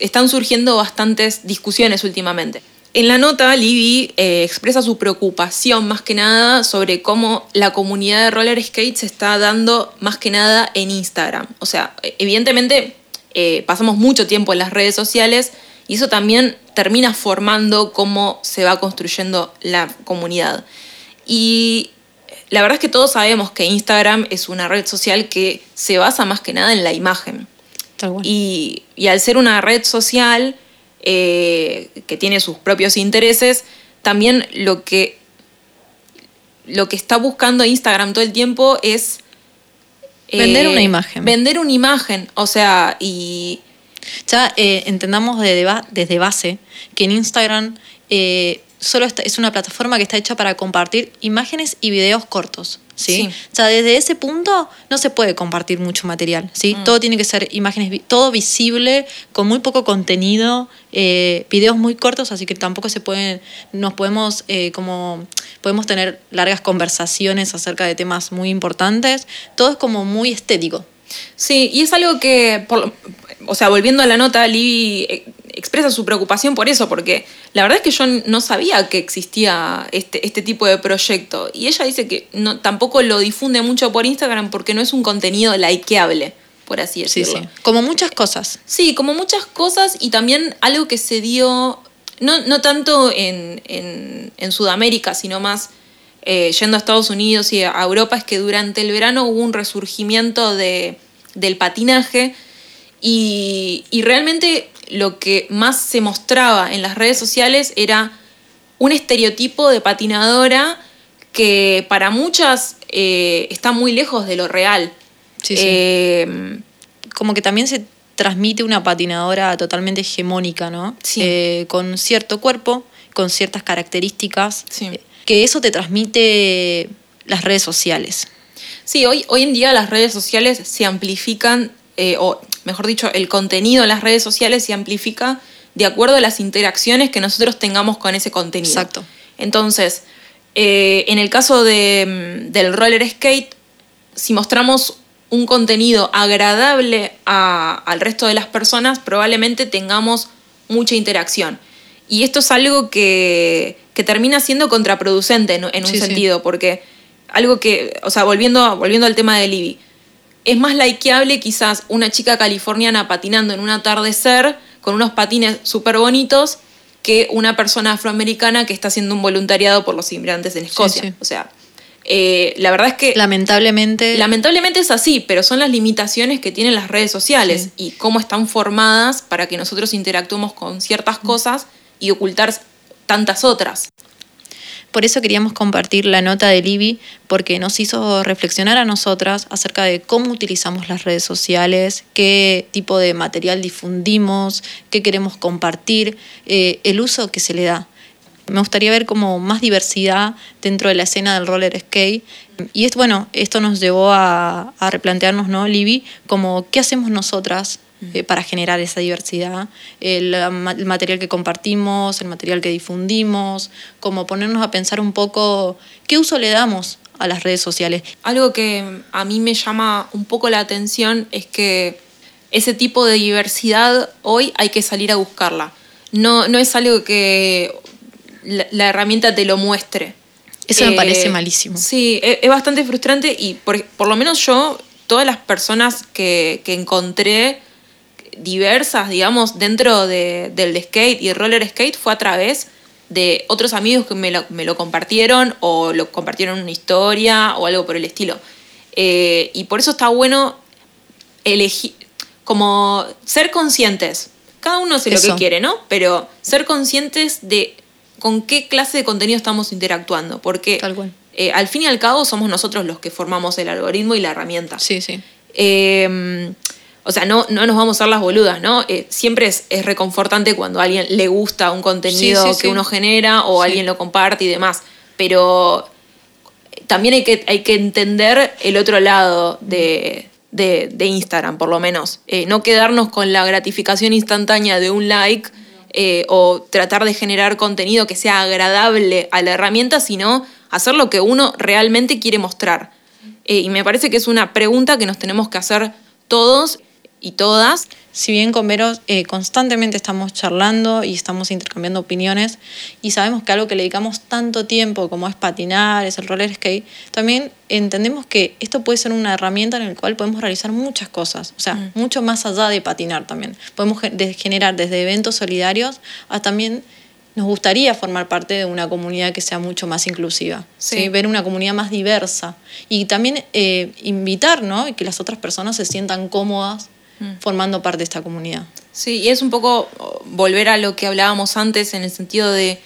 están surgiendo bastantes discusiones últimamente. En la nota, Libby eh, expresa su preocupación más que nada sobre cómo la comunidad de roller skate se está dando más que nada en Instagram. O sea, evidentemente eh, pasamos mucho tiempo en las redes sociales y eso también termina formando cómo se va construyendo la comunidad. Y la verdad es que todos sabemos que Instagram es una red social que se basa más que nada en la imagen. Y, y al ser una red social eh, que tiene sus propios intereses, también lo que, lo que está buscando Instagram todo el tiempo es... vender una eh, imagen. Vender una imagen, o sea, y... Ya eh, entendamos desde, base que en Instagram solo es una plataforma que está hecha para compartir imágenes y videos cortos. ¿sí? O sea, desde ese punto no se puede compartir mucho material, ¿sí? Mm. Todo tiene que ser imágenes, todo visible, con muy poco contenido, eh, videos muy cortos, así que tampoco se pueden, nos podemos, eh, como, podemos tener largas conversaciones acerca de temas muy importantes, todo es como muy estético. Sí, y es algo que, o sea, volviendo a la nota, Libby eh, expresa su preocupación por eso, porque la verdad es que yo no sabía que existía este, este tipo de proyecto. Y ella dice que no, tampoco lo difunde mucho por Instagram porque no es un contenido likeable, por así decirlo. Sí, sí. Como muchas cosas. Sí, como muchas cosas y también algo que se dio, no, tanto en, Sudamérica, sino más eh, yendo a Estados Unidos y a Europa, es que durante el verano hubo un resurgimiento de, del patinaje y, y realmente lo que más se mostraba en las redes sociales era un estereotipo de patinadora que para muchas eh, está muy lejos de lo real. Eh, Como que también se transmite una patinadora totalmente hegemónica, ¿no? Eh, con cierto cuerpo, con ciertas características, que eso te transmite las redes sociales. Sí, hoy, hoy en día las redes sociales se amplifican, o mejor dicho, el contenido en las redes sociales se amplifica de acuerdo a las interacciones que nosotros tengamos con ese contenido. Exacto. Entonces, eh, en el caso mm, del roller skate, si mostramos un contenido agradable al resto de las personas, probablemente tengamos mucha interacción. Y esto es algo que, termina siendo contraproducente en, un sentido, porque algo que, o sea, volviendo, volviendo al tema de Libby, es más likeable quizás una chica californiana patinando en un atardecer con unos patines súper bonitos que una persona afroamericana que está haciendo un voluntariado por los inmigrantes en Escocia. Sí, sí. O sea, eh, la verdad es que... Lamentablemente. Lamentablemente es así, pero son las limitaciones que tienen las redes sociales y cómo están formadas para que nosotros interactuemos con ciertas cosas y ocultar tantas otras. Por eso queríamos compartir la nota de Libby, porque nos hizo reflexionar a nosotras acerca de cómo utilizamos las redes sociales, qué tipo de material difundimos, qué queremos compartir, eh, el uso que se le da. Me gustaría ver como más diversidad dentro de la escena del roller skate. Y es, bueno, esto nos llevó a, replantearnos, ¿no, Libby? Como, ¿qué hacemos nosotras eh, para generar esa diversidad, el, el, material que compartimos, el material que difundimos, como ponernos a pensar un poco qué uso le damos a las redes sociales. Algo que a mí me llama un poco la atención es que ese tipo de diversidad hoy hay que salir a buscarla. No, no es algo que la, la herramienta te lo muestre. Eso eh, me parece malísimo. Sí, es, es bastante frustrante y por, por, lo menos yo, todas las personas que, que encontré diversas, digamos, dentro de, del skate y el roller skate fue a través de otros amigos que me lo, me lo compartieron o lo compartieron una historia o algo por el estilo. Eh, y por eso está bueno elegir, como ser conscientes. Cada uno hace eso. lo que quiere, ¿no? Pero ser conscientes de con qué clase de contenido estamos interactuando. Porque eh, al fin y al cabo somos nosotros los que formamos el algoritmo y la herramienta. Sí, sí. Eh, o sea, no, no nos vamos a hacer las boludas, ¿no? Eh, siempre es, es, reconfortante cuando a alguien le gusta un contenido sí, sí, que sí. uno genera o alguien lo comparte y demás. Pero también hay que, hay que entender el otro lado de, de, de Instagram, por lo menos. Eh, no quedarnos con la gratificación instantánea de un like eh, o tratar de generar contenido que sea agradable a la herramienta, sino hacer lo que uno realmente quiere mostrar. Eh, y me parece que es una pregunta que nos tenemos que hacer todos y todas. Si bien con Vero eh, constantemente estamos charlando y estamos intercambiando opiniones y sabemos que algo que le dedicamos tanto tiempo como es patinar, es el roller skate, también entendemos que esto puede ser una herramienta en la cual podemos realizar muchas cosas, o sea, mm. mucho más allá de patinar también. Podemos generar desde eventos solidarios a también nos gustaría formar parte de una comunidad que sea mucho más inclusiva, sí. ¿sí? ver una comunidad más diversa y también eh, invitar ¿no? y que las otras personas se sientan cómodas formando parte de esta comunidad. Sí, y es un poco volver a lo que hablábamos antes en el sentido de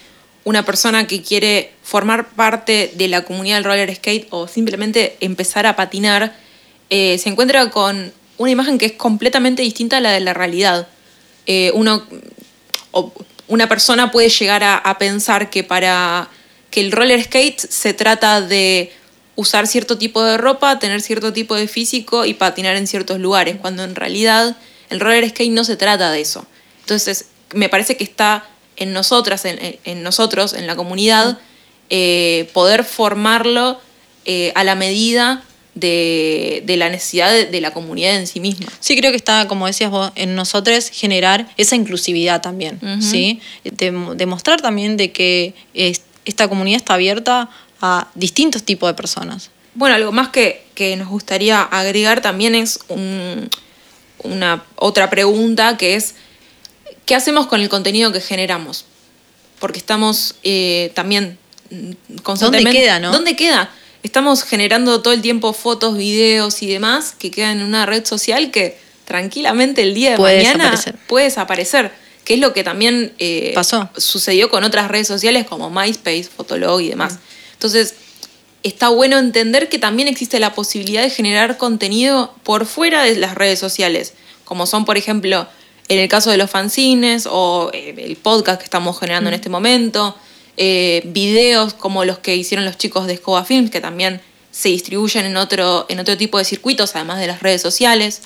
una persona que quiere formar parte de la comunidad del roller skate o simplemente empezar a patinar, eh, se encuentra con una imagen que es completamente distinta a la de la realidad. Eh, uno, o una persona puede llegar a, a pensar que para que el roller skate se trata de usar cierto tipo de ropa, tener cierto tipo de físico y patinar en ciertos lugares, cuando en realidad el roller skate no se trata de eso. Entonces, me parece que está en nosotras, en, en nosotros, en la comunidad, eh, poder formarlo eh, a la medida de, de, la necesidad de, de, la comunidad en sí misma. Sí, creo que está, como decías vos, en nosotros generar esa inclusividad también, uh -huh. ¿sí? demostrar también de que esta comunidad está abierta a distintos tipos de personas. Bueno, algo más que, que nos gustaría agregar también es un, una otra pregunta que es, ¿qué hacemos con el contenido que generamos? Porque estamos eh, también constantemente... ¿Dónde queda, no? ¿Dónde queda? Estamos generando todo el tiempo fotos, videos y demás que quedan en una red social que tranquilamente el día de puede mañana desaparecer. puede desaparecer. Que es lo que también eh, Pasó. sucedió con otras redes sociales como MySpace, Fotolog y demás. Mm. Entonces, está bueno entender que también existe la posibilidad de generar contenido por fuera de las redes sociales, como son, por ejemplo, en el caso de los fanzines o eh, el podcast que estamos generando mm. en este momento, eh, videos como los que hicieron los chicos de Escoba Films, que también se distribuyen en otro, en otro tipo de circuitos, además de las redes sociales.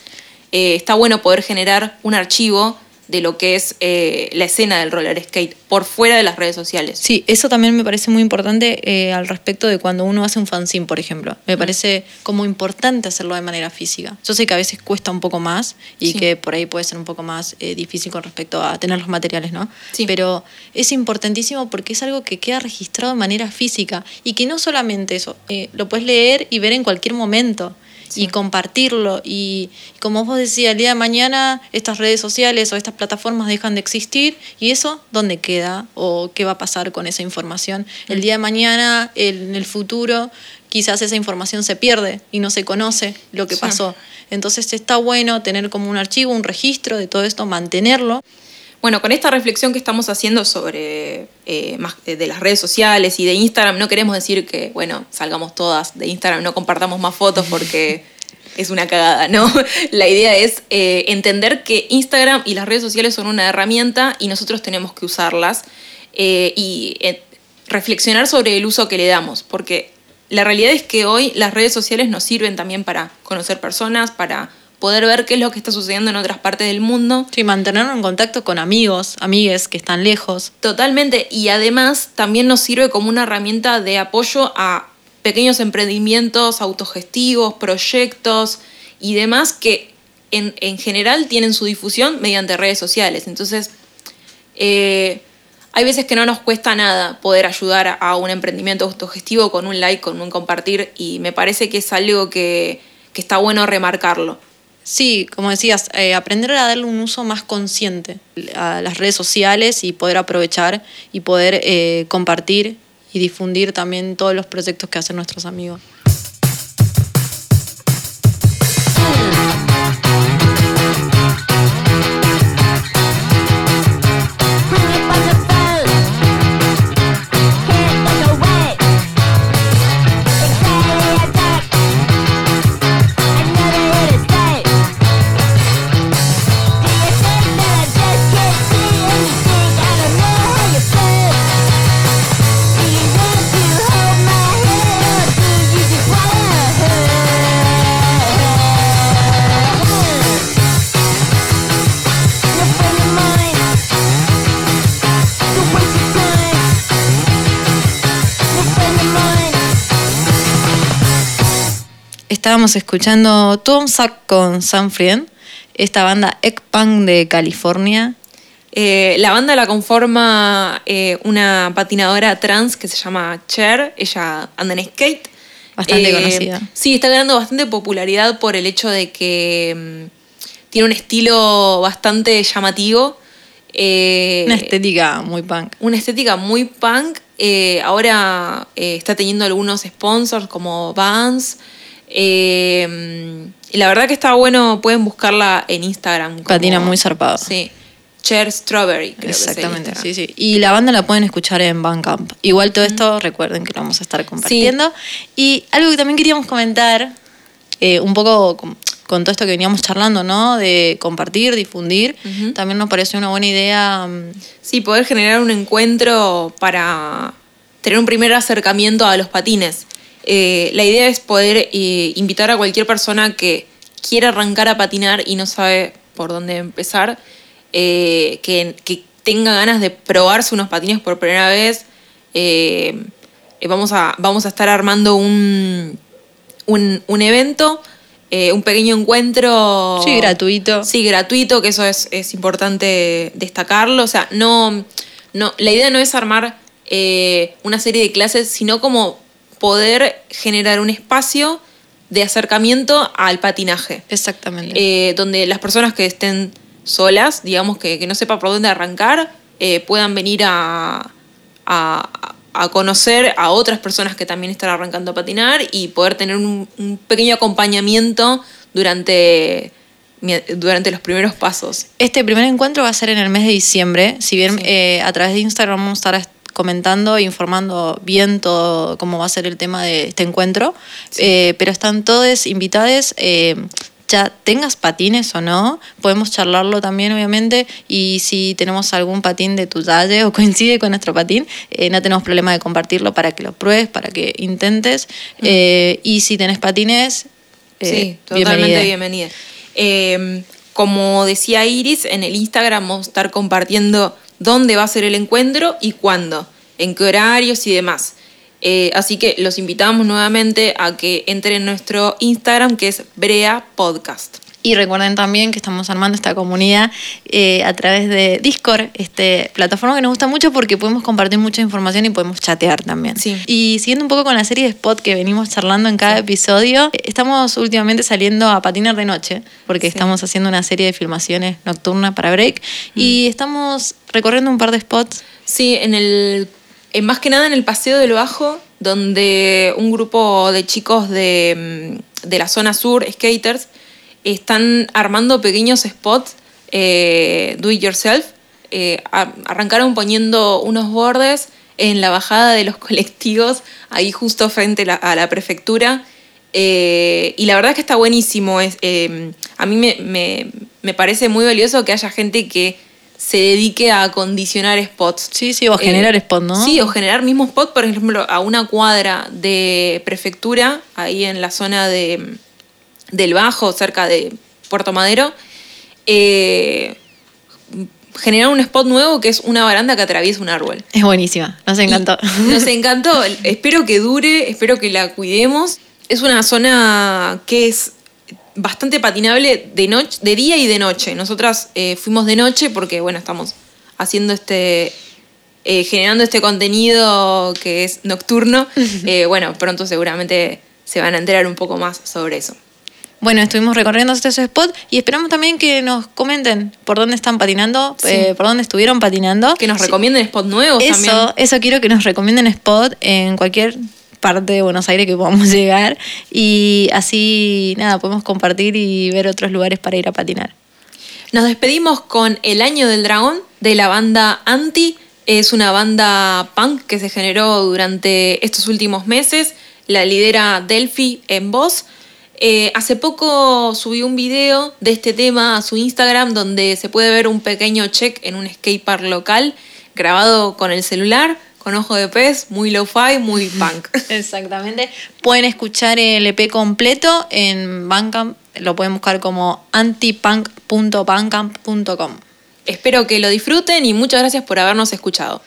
Eh, está bueno poder generar un archivo de lo que es eh, la escena del roller skate por fuera de las redes sociales. Sí, eso también me parece muy importante eh, al respecto de cuando uno hace un fanzine, por ejemplo. Me parece como importante hacerlo de manera física. Yo sé que a veces cuesta un poco más y sí. que por ahí puede ser un poco más eh, difícil con respecto a tener los materiales, ¿no? Sí. Pero es importantísimo porque es algo que queda registrado de manera física y que no solamente eso, eh, lo puedes leer y ver en cualquier momento y compartirlo. Y como vos decías, el día de mañana estas redes sociales o estas plataformas dejan de existir y eso, ¿dónde queda? ¿O qué va a pasar con esa información? El día de mañana, en el futuro, quizás esa información se pierde y no se conoce lo que pasó. Entonces está bueno tener como un archivo, un registro de todo esto, mantenerlo. Bueno, con esta reflexión que estamos haciendo sobre eh, más de las redes sociales y de Instagram, no queremos decir que, bueno, salgamos todas de Instagram, no compartamos más fotos porque es una cagada, ¿no? La idea es eh, entender que Instagram y las redes sociales son una herramienta y nosotros tenemos que usarlas eh, y reflexionar sobre el uso que le damos, porque la realidad es que hoy las redes sociales nos sirven también para conocer personas, para poder ver qué es lo que está sucediendo en otras partes del mundo. Sí, mantenernos en contacto con amigos, amigues que están lejos. Totalmente, y además también nos sirve como una herramienta de apoyo a pequeños emprendimientos autogestivos, proyectos y demás que en, general tienen su difusión mediante redes sociales. Entonces, eh, hay veces que no nos cuesta nada poder ayudar a un emprendimiento autogestivo con un like, con un compartir, y me parece que es algo que, que está bueno remarcarlo. Sí, como decías, eh, aprender a darle un uso más consciente a las redes sociales y poder aprovechar y poder eh, compartir y difundir también todos los proyectos que hacen nuestros amigos. Estábamos escuchando Tom Sack con Sam Friend, esta banda egg punk de California. Eh, la banda la conforma eh, una patinadora trans que se llama Cher, ella anda en skate. Bastante eh, conocida. Sí, está ganando bastante popularidad por el hecho de que mm, tiene un estilo bastante llamativo. una estética muy punk. Una estética muy punk. ahora está teniendo algunos sponsors como Vans. Eh, y la verdad que está bueno, pueden buscarla en Instagram. Patina muy zarpada. Sí. Cher Strawberry, creo Exactamente, sí, sí. Y la banda la pueden escuchar en Bandcamp. Igual todo esto, recuerden que lo vamos a estar compartiendo. Y algo que también queríamos comentar, eh, un poco con, todo esto que veníamos charlando, ¿no? De compartir, difundir, también nos pareció una buena idea. Mm, sí, poder generar un encuentro para tener un primer acercamiento a los patines. Eh, la idea es poder eh, invitar a cualquier persona que quiera arrancar a patinar y no sabe por dónde empezar, eh, que, tenga ganas de probarse unos patines por primera vez. vamos, a, vamos a estar armando un, un, evento, un pequeño encuentro. Sí, gratuito. Sí, gratuito, que eso es, es importante destacarlo. O sea, no, no, la idea no es armar una serie de clases, sino como poder generar un espacio de acercamiento al patinaje. Exactamente. Eh, donde las personas que estén solas, digamos que, no sepa por dónde arrancar, eh, puedan venir a, conocer a otras personas que también están arrancando a patinar y poder tener un, pequeño acompañamiento durante, durante los primeros pasos. Este primer encuentro va a ser en el mes de diciembre. Si bien eh, a través de Instagram vamos a estar comentando e informando bien todo cómo va a ser el tema de este encuentro. Eh, pero están todos invitados. Eh, ya tengas patines o no, podemos charlarlo también, obviamente. Y si tenemos algún patín de tu talle o coincide con nuestro patín, eh, no tenemos problema de compartirlo para que lo pruebes, para que intentes. Mm. y si tenés patines, sí, totalmente bienvenida. como decía Iris, en el Instagram vamos a estar compartiendo dónde va a ser el encuentro y cuándo, en qué horarios y demás. Eh, así que los invitamos nuevamente a que entren en nuestro Instagram que es Brea Podcast. Y recuerden también que estamos armando esta comunidad eh, a través de Discord, este, plataforma que nos gusta mucho porque podemos compartir mucha información y podemos chatear también. Sí. Y siguiendo un poco con la serie de spot que venimos charlando en cada episodio, eh, estamos últimamente saliendo a patinar de noche porque Sí. estamos haciendo una serie de filmaciones nocturnas para Break y estamos recorriendo un par de spots. Sí, en el. en más que nada en el Paseo del Bajo, donde un grupo de chicos de, mm, de la zona sur, skaters, están armando pequeños spots eh, do it yourself. Eh, a- arrancaron poniendo unos bordes en la bajada de los colectivos, ahí justo frente la- a la prefectura. Eh, y la verdad es que está buenísimo. Es, eh, a mí me, me- me parece muy valioso que haya gente que se dedique a acondicionar spots. Sí, sí, o generar spot, ¿no? Sí, o generar mismo spot, por ejemplo, a una cuadra de prefectura, ahí en la zona de, del Bajo, cerca de Puerto Madero. eh, generar un spot nuevo que es una baranda que atraviesa un árbol. Es buenísima, nos encantó. Y Nos encantó. Espero que dure, espero que la cuidemos. Es una zona que es bastante patinable de noche, de día y de noche. Nosotras eh, fuimos de noche porque, bueno, estamos haciendo este. eh, generando este contenido que es nocturno. Eh, bueno, pronto seguramente se van a enterar un poco más sobre eso. Bueno, estuvimos recorriendo estos spots y esperamos también que nos comenten por dónde están patinando, Sí. eh, por dónde estuvieron patinando. Que nos Sí. recomienden spots nuevos también. Eso, eso quiero que nos recomienden spot en cualquier parte de Buenos Aires que podamos llegar y así, nada, podemos compartir y ver otros lugares para ir a patinar. Nos despedimos con El Año del Dragón de la banda Anti. Es una banda punk que se generó durante estos últimos meses. La lidera Delphi en voz. Eh, hace poco subí un video de este tema a su Instagram donde se puede ver un pequeño check en un skatepark local grabado con el celular, con ojo de pez, muy lo-fi, muy punk. Exactamente. Pueden escuchar el EP completo en Bandcamp, lo pueden buscar como antipunk.bandcamp.com. Espero que lo disfruten y muchas gracias por habernos escuchado.